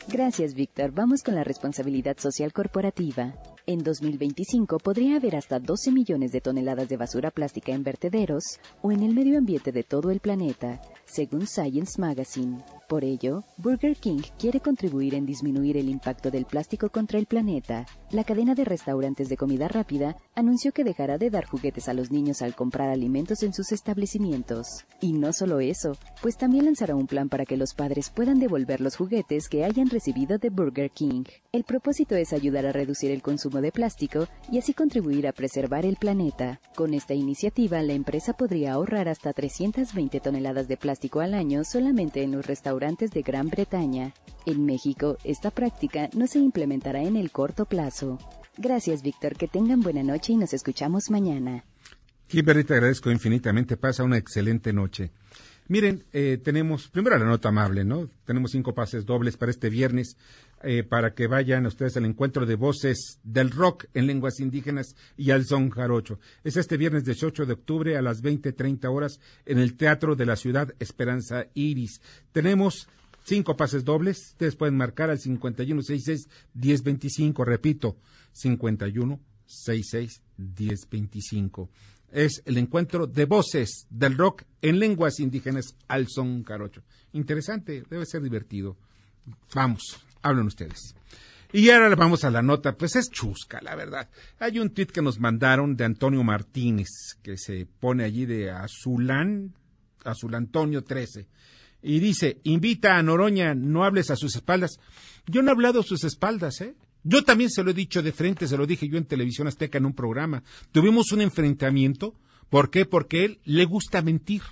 Gracias, Víctor. Vamos con la responsabilidad social corporativa. En 2025 podría haber hasta 12 millones de toneladas de basura plástica en vertederos o en el medio ambiente de todo el planeta, según Science Magazine. Por ello, Burger King quiere contribuir en disminuir el impacto del plástico contra el planeta. La cadena de restaurantes de comida rápida anunció que dejará de dar juguetes a los niños al comprar alimentos en sus establecimientos. Y no solo eso, pues también lanzará un plan para que los padres puedan devolver los juguetes que hayan recibido de Burger King. El propósito es ayudar a reducir el consumo de plástico y así contribuir a preservar el planeta. Con esta iniciativa, la empresa podría ahorrar hasta 320 toneladas de plástico al año solamente en los restaurantes de Gran Bretaña. En México, esta práctica no se implementará en el corto plazo. Gracias, Víctor. Que tengan buena noche y nos escuchamos mañana. Kimberly, te agradezco infinitamente. Pasa una excelente noche. Miren, eh, tenemos, primero la nota amable, ¿no? Tenemos cinco pases dobles para este viernes, eh, para que vayan ustedes al encuentro de voces del rock en lenguas indígenas y al son jarocho. Es este viernes 18 de octubre a las 20.30 horas en el Teatro de la Ciudad Esperanza Iris. Tenemos cinco pases dobles. Ustedes pueden marcar al 5166-1025. Repito, 5166-1025 es el encuentro de voces del rock en lenguas indígenas al son carocho. Interesante, debe ser divertido. Vamos, hablen ustedes. Y ahora vamos a la nota, pues es chusca, la verdad. Hay un tweet que nos mandaron de Antonio Martínez, que se pone allí de Azulán, Azul Antonio 13, y dice, invita a Noroña, no hables a sus espaldas. Yo no he hablado a sus espaldas, ¿eh? Yo también se lo he dicho de frente, se lo dije yo en Televisión Azteca en un programa. Tuvimos un enfrentamiento. ¿Por qué? Porque él le gusta mentir.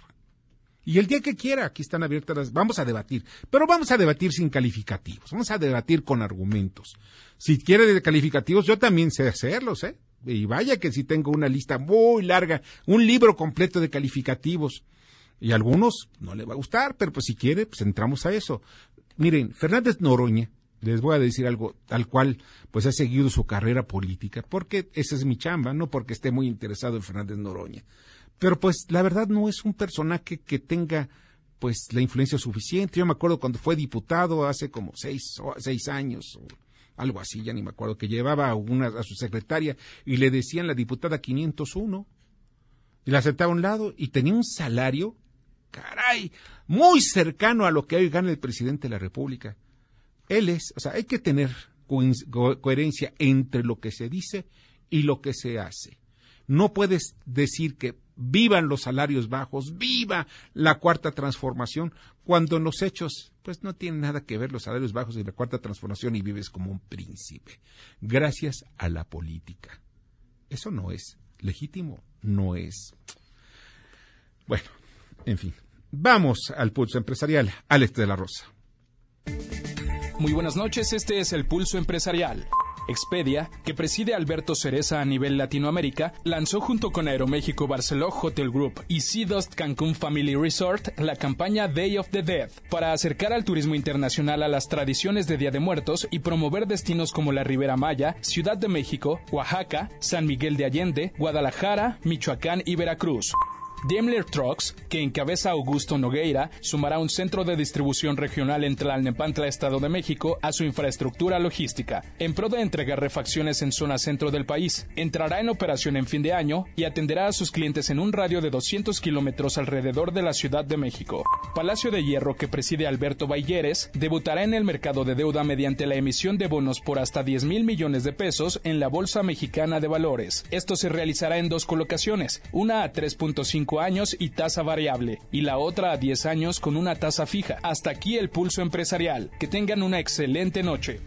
Y el día que quiera, aquí están abiertas las... Vamos a debatir, pero vamos a debatir sin calificativos, vamos a debatir con argumentos. Si quiere de calificativos, yo también sé hacerlos, ¿eh? Y vaya que si tengo una lista muy larga, un libro completo de calificativos. Y a algunos no le va a gustar, pero pues si quiere, pues entramos a eso. Miren, Fernández Noroña les voy a decir algo tal cual, pues he seguido su carrera política, porque esa es mi chamba, no porque esté muy interesado en Fernández Noroña. Pero pues la verdad no es un personaje que tenga pues la influencia suficiente. Yo me acuerdo cuando fue diputado hace como seis, seis años, o algo así, ya ni me acuerdo, que llevaba a, una, a su secretaria y le decían la diputada 501 y la sentaba a un lado y tenía un salario, caray, muy cercano a lo que hoy gana el presidente de la República. Él es, o sea, hay que tener coherencia entre lo que se dice y lo que se hace. No puedes decir que vivan los salarios bajos, viva la cuarta transformación, cuando en los hechos, pues no tiene nada que ver los salarios bajos y la cuarta transformación y vives como un príncipe, gracias a la política. Eso no es legítimo, no es. Bueno, en fin, vamos al pulso empresarial, Alex de la Rosa. Muy buenas noches, este es el Pulso Empresarial. Expedia, que preside Alberto Cereza a nivel Latinoamérica, lanzó junto con Aeroméxico Barceló Hotel Group y Seadost Cancún Family Resort la campaña Day of the Dead para acercar al turismo internacional a las tradiciones de Día de Muertos y promover destinos como la Ribera Maya, Ciudad de México, Oaxaca, San Miguel de Allende, Guadalajara, Michoacán y Veracruz. Daimler Trucks, que encabeza Augusto Nogueira, sumará un centro de distribución regional en Tlalnepantla, Estado de México, a su infraestructura logística, en pro de entregar refacciones en zona centro del país. Entrará en operación en fin de año y atenderá a sus clientes en un radio de 200 kilómetros alrededor de la Ciudad de México. Palacio de Hierro, que preside Alberto Bayeres, debutará en el mercado de deuda mediante la emisión de bonos por hasta 10 mil millones de pesos en la Bolsa Mexicana de Valores. Esto se realizará en dos colocaciones, una a 3.5 años y tasa variable, y la otra a 10 años con una tasa fija. Hasta aquí el pulso empresarial. Que tengan una excelente noche.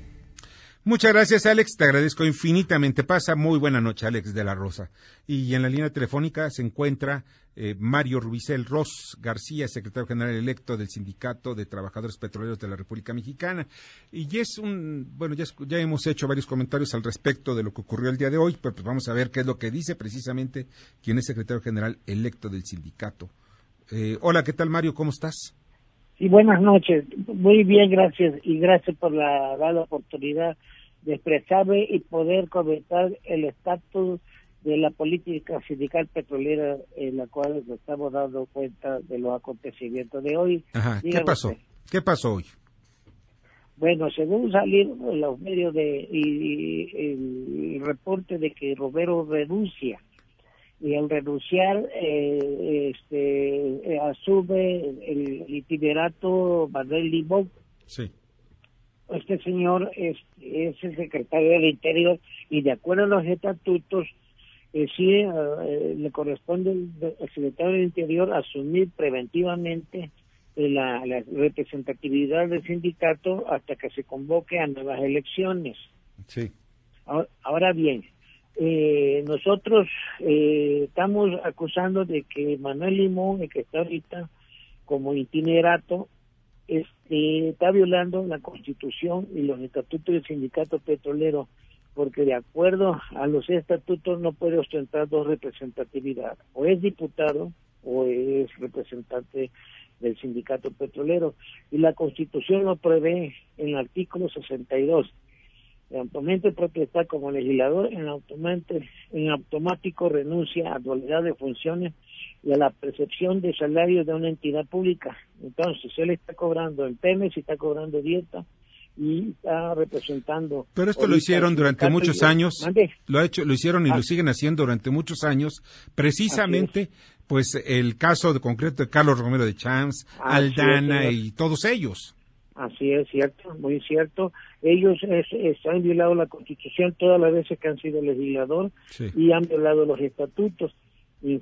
Muchas gracias, Alex. Te agradezco infinitamente. Pasa muy buena noche, Alex de la Rosa. Y en la línea telefónica se encuentra eh, Mario Rubicel Ross García, secretario general electo del Sindicato de Trabajadores Petroleros de la República Mexicana. Y es un, bueno, ya, ya, hemos hecho varios comentarios al respecto de lo que ocurrió el día de hoy, pero pues vamos a ver qué es lo que dice precisamente quien es secretario general electo del Sindicato Eh, hola, ¿qué tal Mario? ¿Cómo estás? Sí, buenas noches. Muy bien, gracias. Y gracias por la, la oportunidad de expresarme y poder comentar el estatus de la política sindical petrolera en la cual nos estamos dando cuenta de los acontecimientos de hoy. Ajá. ¿Qué pasó? ¿Qué pasó hoy? Bueno, según salieron los medios de y, el reporte de que Romero renuncia y al renunciar eh, este eh, asume el, itinerato Manuel Limón. Sí. Este señor es, es el secretario del Interior y de acuerdo a los estatutos eh, sí eh, le corresponde al secretario del Interior asumir preventivamente eh, la, representatividad del sindicato hasta que se convoque a nuevas elecciones. Sí. Ahora, bien, nosotros estamos acusando de que Manuel Limón, el que está ahorita como itinerato, este, está violando la Constitución y los estatutos del sindicato petrolero porque de acuerdo a los estatutos no puede ostentar dos representatividades, o es diputado o es representante del sindicato petrolero. Y la Constitución lo prevé en el artículo 62. El automático está como legislador, en automático, en automático renuncia a dualidad de funciones y a la percepción de salario de una entidad pública. Entonces, él está cobrando el PEMES y está cobrando dieta, y está representando. Pero esto lo hicieron durante muchos años. Lo ha hecho, lo hicieron y lo siguen haciendo durante muchos años, precisamente, pues el caso de concreto de Carlos Romero de Champs, Aldana y todos ellos. Así es cierto, muy cierto. Ellos han violado la Constitución todas las veces que han sido legislador y han violado los estatutos. Y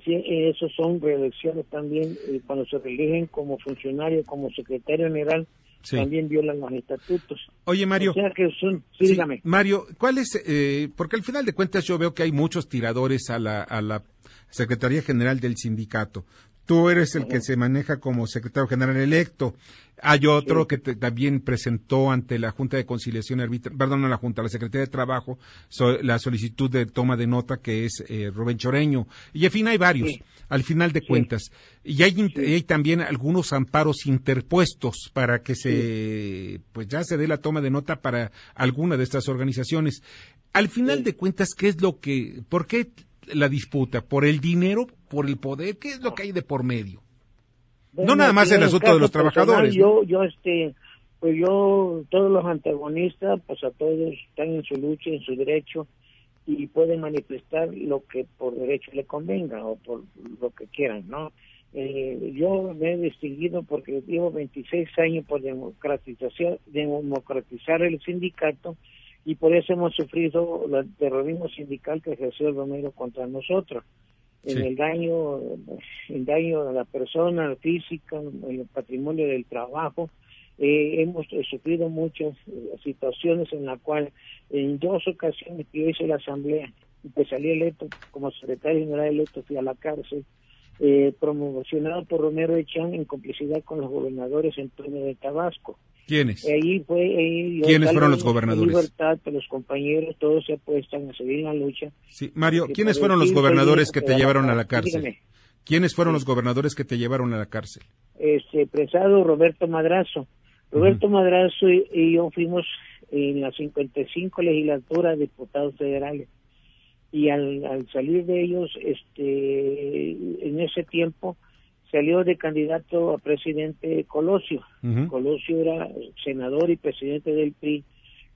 esos son reelecciones también eh, cuando se reeligen como funcionario, como secretario general también violan los estatutos. Oye, Mario. que son, dígame. Mario, ¿cuál es? Eh, porque al final de cuentas yo veo que hay muchos tiradores a la, a la Secretaría General del Sindicato. Tú eres el que se maneja como secretario general electo. Hay otro que también presentó ante la Junta de Conciliación Arbitral, perdón, no la Junta, la Secretaría de Trabajo, la solicitud de toma de nota que es eh, Rubén Choreño. Y en fin, hay varios, al final de cuentas. Y hay, hay, también algunos amparos interpuestos para que se, pues ya se dé la toma de nota para alguna de estas organizaciones. Al final de cuentas, ¿qué es lo que, por qué la disputa? ¿Por el dinero? ¿Por el poder? ¿Qué es lo que hay de por medio? No nada más el asunto de los trabajadores. Yo, yo, este, pues yo, todos los antagonistas, pues a todos están en su lucha, en su derecho y pueden manifestar lo que por derecho le convenga o por lo que quieran, ¿no? Eh, yo me he distinguido porque llevo 26 años por democratización, democratizar el sindicato y por eso hemos sufrido el terrorismo sindical que ejerció el Romero contra nosotros. En el daño, el daño a la persona física, en el patrimonio del trabajo, eh, hemos sufrido muchas eh, situaciones en las cuales en dos ocasiones que yo hice la asamblea y que salí electo como secretario general electo fui a la cárcel eh, promocionado por Romero Echan en complicidad con los gobernadores en torno de Tabasco ¿Quiénes? Ahí fue, ¿Quiénes fueron los gobernadores? Libertad, los compañeros, todos se apuestan a seguir en la lucha. Sí, Mario, ¿quiénes fueron los gobernadores que te llevaron a la cárcel? ¿Quiénes fueron los gobernadores que te llevaron a la cárcel? Este, presado Roberto Madrazo. Roberto Madrazo y, yo fuimos en la 55 legislatura diputados federales. Y al, al salir de ellos, este, en ese tiempo, salió de candidato a presidente Colosio. Colosio era senador y presidente del PRI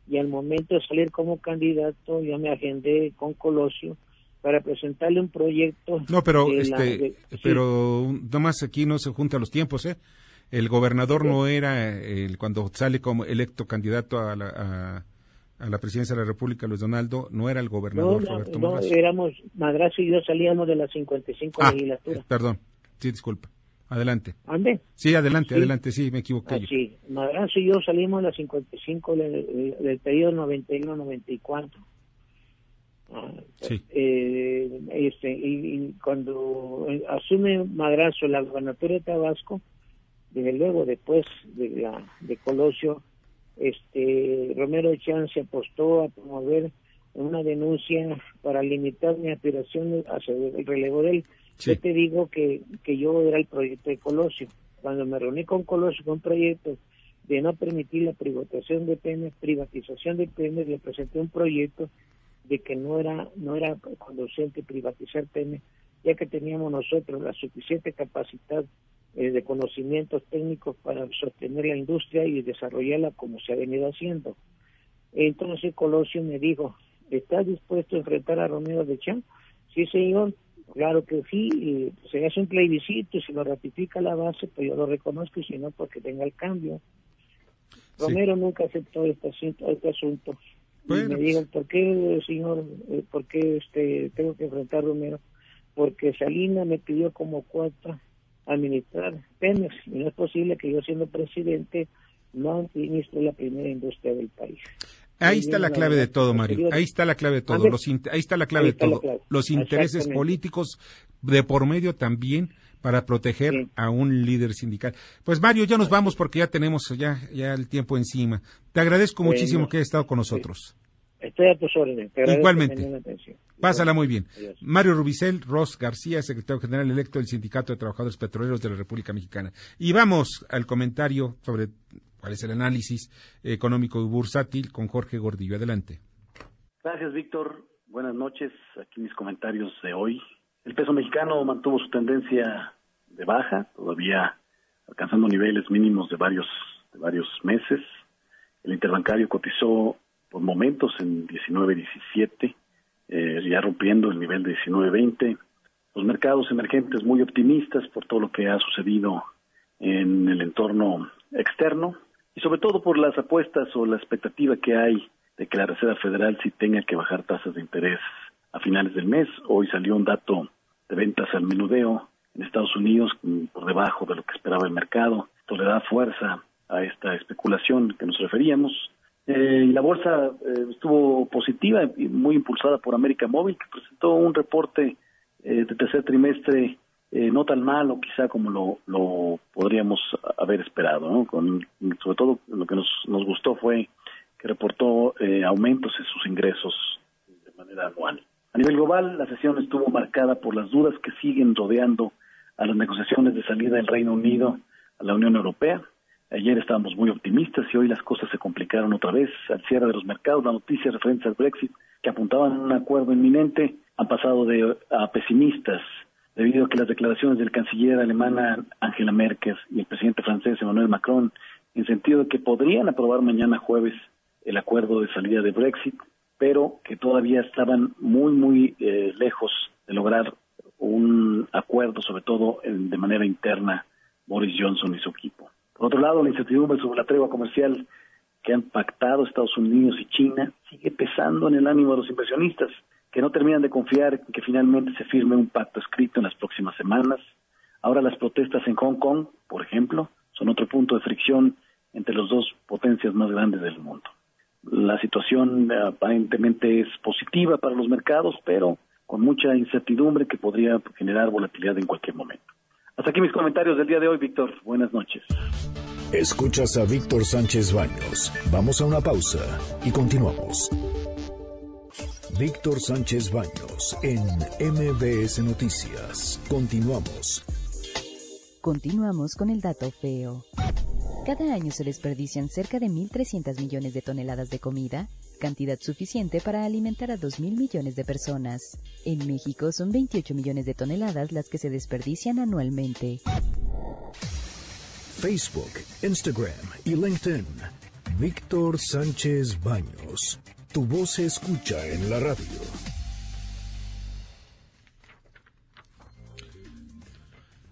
y al momento de salir como candidato yo me agendé con Colosio para presentarle un proyecto. No, pero este, pero nomás aquí no se juntan los tiempos, ¿eh? El gobernador no era el cuando sale como electo candidato a la, a, la presidencia de la República, Luis Donaldo, no era el gobernador no, Roberto no, éramos Madrazo y yo salíamos de las 55 ah, legislaturas. perdón. Sí, disculpa. Adelante. ¿Ande? Sí, adelante, adelante, sí, me equivoqué. Ah, sí, Madrazo y yo salimos a las 55 del, del periodo 91-94. Ah, sí. Eh, este, y, cuando asume Madrazo la gobernatura de Tabasco, desde luego después de la de Colosio, este Romero Chan se apostó a promover una denuncia para limitar mi aspiración hacia el relevo de él Yo te digo que, que yo era el proyecto de Colosio. Cuando me reuní con Colosio con un proyecto de no permitir la privatización de Pemex, privatización de Pemex, le presenté un proyecto de que no era no era conducente privatizar Pemex, ya que teníamos nosotros la suficiente capacidad eh, de conocimientos técnicos para sostener la industria y desarrollarla como se ha venido haciendo. Entonces Colosio me dijo, ¿estás dispuesto a enfrentar a Romero de Chan? Sí, señor, claro que sí, se hace un plebiscito y se lo ratifica la base, pues yo lo reconozco y si no, porque tenga el cambio. Romero nunca aceptó este asunto. Este asunto. Y me dijo, ¿por qué, señor, eh, por qué este, tengo que enfrentar a Romero? Porque Salina me pidió como cuota administrar Pemex y no es posible que yo siendo presidente no administre la primera industria del país. Ahí está la clave de todo, Mario. Ahí está la clave de todo. Los ahí está la clave de todo. Los intereses políticos de por medio también para proteger a un líder sindical. Pues Mario, ya nos vamos porque ya tenemos ya, ya el tiempo encima. Te agradezco muchísimo que hayas estado con nosotros. Estoy a tus órdenes. Igualmente. Pásala muy bien. Mario Rubicel Ross García, secretario general electo del Sindicato de Trabajadores Petroleros de la República Mexicana. Y vamos al comentario sobre cuál es el análisis económico y bursátil con Jorge Gordillo. Adelante. Gracias, Víctor. Buenas noches. Aquí mis comentarios de hoy. El peso mexicano mantuvo su tendencia de baja, todavía alcanzando niveles mínimos de varios, de varios meses. El interbancario cotizó por momentos en 19.17, eh, ya rompiendo el nivel de 19.20. Los mercados emergentes muy optimistas por todo lo que ha sucedido en el entorno externo y sobre todo por las apuestas o la expectativa que hay de que la Reserva Federal sí tenga que bajar tasas de interés a finales del mes. Hoy salió un dato de ventas al menudeo en Estados Unidos mm, por debajo de lo que esperaba el mercado. Esto le da fuerza a esta especulación que nos referíamos. Eh, y la bolsa eh, estuvo positiva y muy impulsada por América Móvil, que presentó un reporte eh, de tercer trimestre no tan malo quizá como lo, lo podríamos haber esperado. ¿no? Con, sobre todo lo que nos, nos gustó fue que reportó aumentos en sus ingresos de manera anual. A nivel global, la sesión estuvo marcada por las dudas que siguen rodeando a las negociaciones de salida del Reino Unido a la Unión Europea. Ayer estábamos muy optimistas y hoy las cosas se complicaron otra vez. Al cierre de los mercados, las noticias referentes al Brexit, que apuntaban a un acuerdo inminente, han pasado de a pesimistas debido a que las declaraciones del canciller alemana Angela Merkel y el presidente francés Emmanuel Macron, en sentido de que podrían aprobar mañana jueves el acuerdo de salida de Brexit, pero que todavía estaban muy, muy eh, lejos de lograr un acuerdo, sobre todo de manera interna, Boris Johnson y su equipo. Por otro lado, la incertidumbre sobre la tregua comercial que han pactado Estados Unidos y China sigue pesando en el ánimo de los inversionistas, que no terminan de confiar en que finalmente se firme un pacto escrito en las próximas semanas. Ahora las protestas en Hong Kong, por ejemplo, son otro punto de fricción entre las dos potencias más grandes del mundo. La situación eh, aparentemente es positiva para los mercados, pero con mucha incertidumbre que podría generar volatilidad en cualquier momento. Hasta aquí mis comentarios del día de hoy, Víctor. Buenas noches. Escuchas a Víctor Sánchez Baños. Vamos a una pausa y continuamos. Víctor Sánchez Baños en MBS Noticias. Continuamos. Continuamos con el dato feo. Cada año se desperdician cerca de 1.300 millones de toneladas de comida, cantidad suficiente para alimentar a 2.000 millones de personas. En México son 28 millones de toneladas las que se desperdician anualmente. Facebook, Instagram y LinkedIn. Víctor Sánchez Baños. Tu voz se escucha en la radio.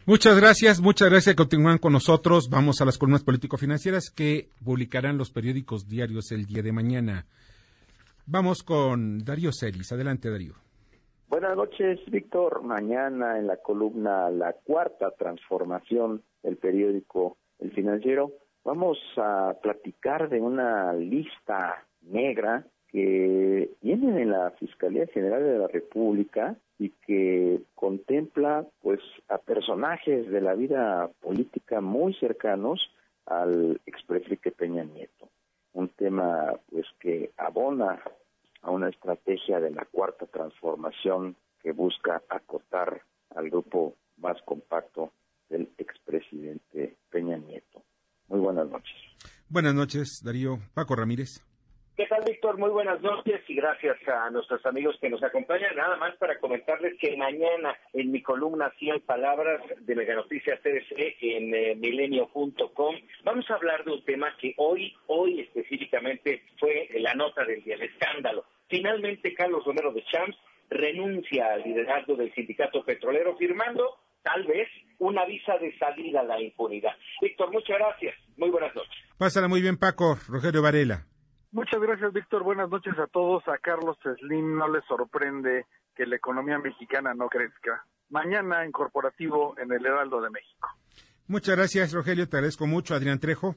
Muchas gracias, muchas gracias continúan con nosotros. Vamos a las columnas político-financieras que publicarán los periódicos diarios el día de mañana. Vamos con Darío Celis. Adelante, Darío. Buenas noches, Víctor. Mañana en la columna La Cuarta Transformación del periódico El Financiero, vamos a platicar de una lista negra que viene en la Fiscalía General de la República y que contempla pues a personajes de la vida política muy cercanos al expresidente Peña Nieto. Un tema pues que abona a una estrategia de la cuarta transformación que busca acotar al grupo más compacto del expresidente Peña Nieto. Muy buenas noches. Buenas noches, Darío. Paco Ramírez. ¿Qué tal, Víctor? Muy buenas noches y gracias a nuestros amigos que nos acompañan. Nada más para comentarles que mañana en mi columna 100 palabras de Mega Noticias TDC en eh, milenio.com vamos a hablar de un tema que hoy, hoy específicamente fue la nota del día, el escándalo. Finalmente, Carlos Romero de Champs renuncia al liderazgo del sindicato petrolero firmando tal vez una visa de salida a la impunidad. Víctor, muchas gracias. Muy buenas noches. Pásala muy bien, Paco. Rogelio Varela. Muchas gracias, Víctor. Buenas noches a todos. A Carlos Slim no le sorprende que la economía mexicana no crezca. Mañana en corporativo en el Heraldo de México. Muchas gracias, Rogelio. Te agradezco mucho. Adrián Trejo.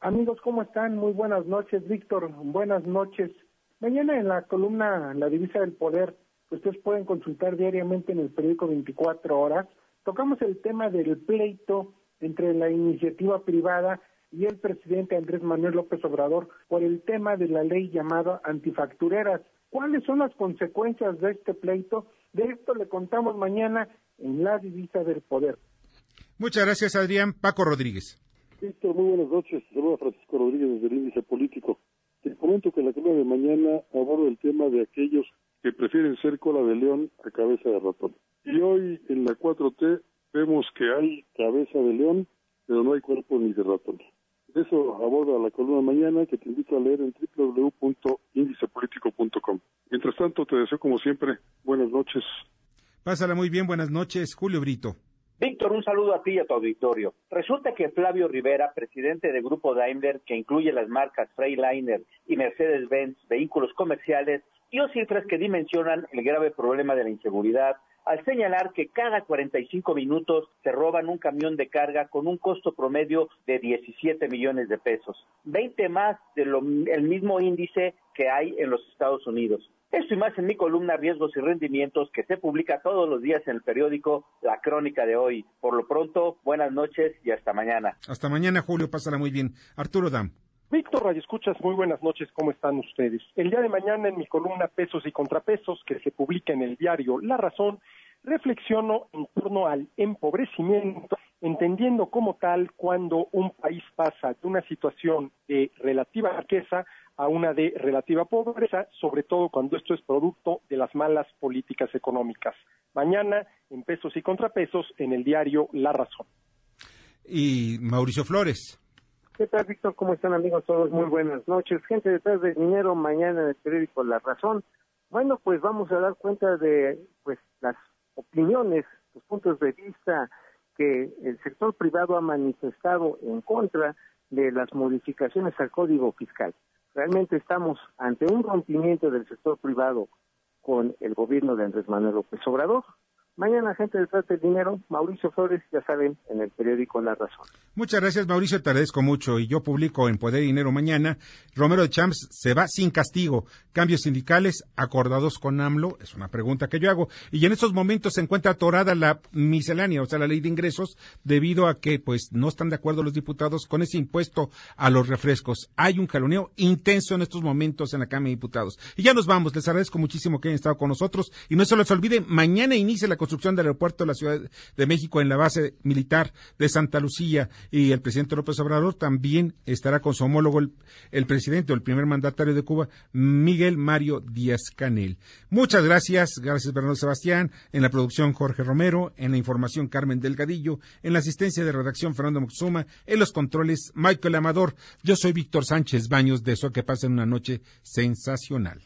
Amigos, ¿cómo están? Muy buenas noches, Víctor. Buenas noches. Mañana en la columna La Divisa del Poder, ustedes pueden consultar diariamente en el periódico 24 horas. Tocamos el tema del pleito entre la iniciativa privada y el presidente Andrés Manuel López Obrador por el tema de la ley llamada antifactureras. ¿Cuáles son las consecuencias de este pleito? De esto le contamos mañana en la divisa del poder. Muchas gracias, Adrián. Paco Rodríguez. Víctor, muy buenas noches. Saludos a Francisco Rodríguez desde el índice político. Te comento que la columna de mañana abordo el tema de aquellos que prefieren ser cola de león a cabeza de ratón. Y hoy en la 4T vemos que hay cabeza de león, pero no hay cuerpo ni de ratón. Eso aborda la columna mañana que te invito a leer en www.indicepolitico.com. Mientras tanto, te deseo como siempre buenas noches. Pásala muy bien, buenas noches, Julio Brito. Víctor, un saludo a ti y a tu auditorio. Resulta que Flavio Rivera, presidente del grupo Daimler, que incluye las marcas Freightliner y Mercedes-Benz Vehículos Comerciales, dio cifras que dimensionan el grave problema de la inseguridad al señalar que cada 45 minutos se roban un camión de carga con un costo promedio de 17 millones de pesos, 20 más del mismo índice que hay en los Estados Unidos. Esto y más en mi columna Riesgos y Rendimientos que se publica todos los días en el periódico La Crónica de hoy. Por lo pronto, buenas noches y hasta mañana. Hasta mañana, Julio. Pásala muy bien. Arturo Dam. Víctor Radio Escuchas, muy buenas noches, ¿cómo están ustedes? El día de mañana en mi columna Pesos y Contrapesos, que se publica en el diario La Razón, reflexiono en torno al empobrecimiento, entendiendo como tal cuando un país pasa de una situación de relativa riqueza a una de relativa pobreza, sobre todo cuando esto es producto de las malas políticas económicas. Mañana, en pesos y contrapesos, en el diario La Razón. Y Mauricio Flores. ¿Qué tal, Víctor? ¿Cómo están, amigos? Todos muy buenas noches. Gente detrás del dinero, mañana en el periódico La Razón. Bueno, pues vamos a dar cuenta de pues las opiniones, los puntos de vista que el sector privado ha manifestado en contra de las modificaciones al Código Fiscal. Realmente estamos ante un rompimiento del sector privado con el gobierno de Andrés Manuel López Obrador. Mañana, gente detrás del dinero, Mauricio Flores, ya saben, en el periódico La Razón. Muchas gracias, Mauricio, te agradezco mucho. Y yo publico en Poder Dinero mañana, Romero de Champs se va sin castigo. Cambios sindicales acordados con AMLO, es una pregunta que yo hago. Y en estos momentos se encuentra atorada la miscelánea, o sea, la ley de ingresos, debido a que, pues, no están de acuerdo los diputados con ese impuesto a los refrescos. Hay un jaloneo intenso en estos momentos en la Cámara de Diputados. Y ya nos vamos, les agradezco muchísimo que hayan estado con nosotros. Y no se les olvide, mañana inicia la construcción del aeropuerto de la Ciudad de México en la base militar de Santa Lucía. Y el presidente López Obrador también estará con su homólogo el, presidente o el primer mandatario de Cuba, Miguel Mario Díaz Canel. Muchas gracias, gracias Bernardo Sebastián, en la producción Jorge Romero, en la información Carmen Delgadillo, en la asistencia de redacción Fernando Moxuma, en los controles Michael Amador. Yo soy Víctor Sánchez Baños, de eso que pasen una noche sensacional.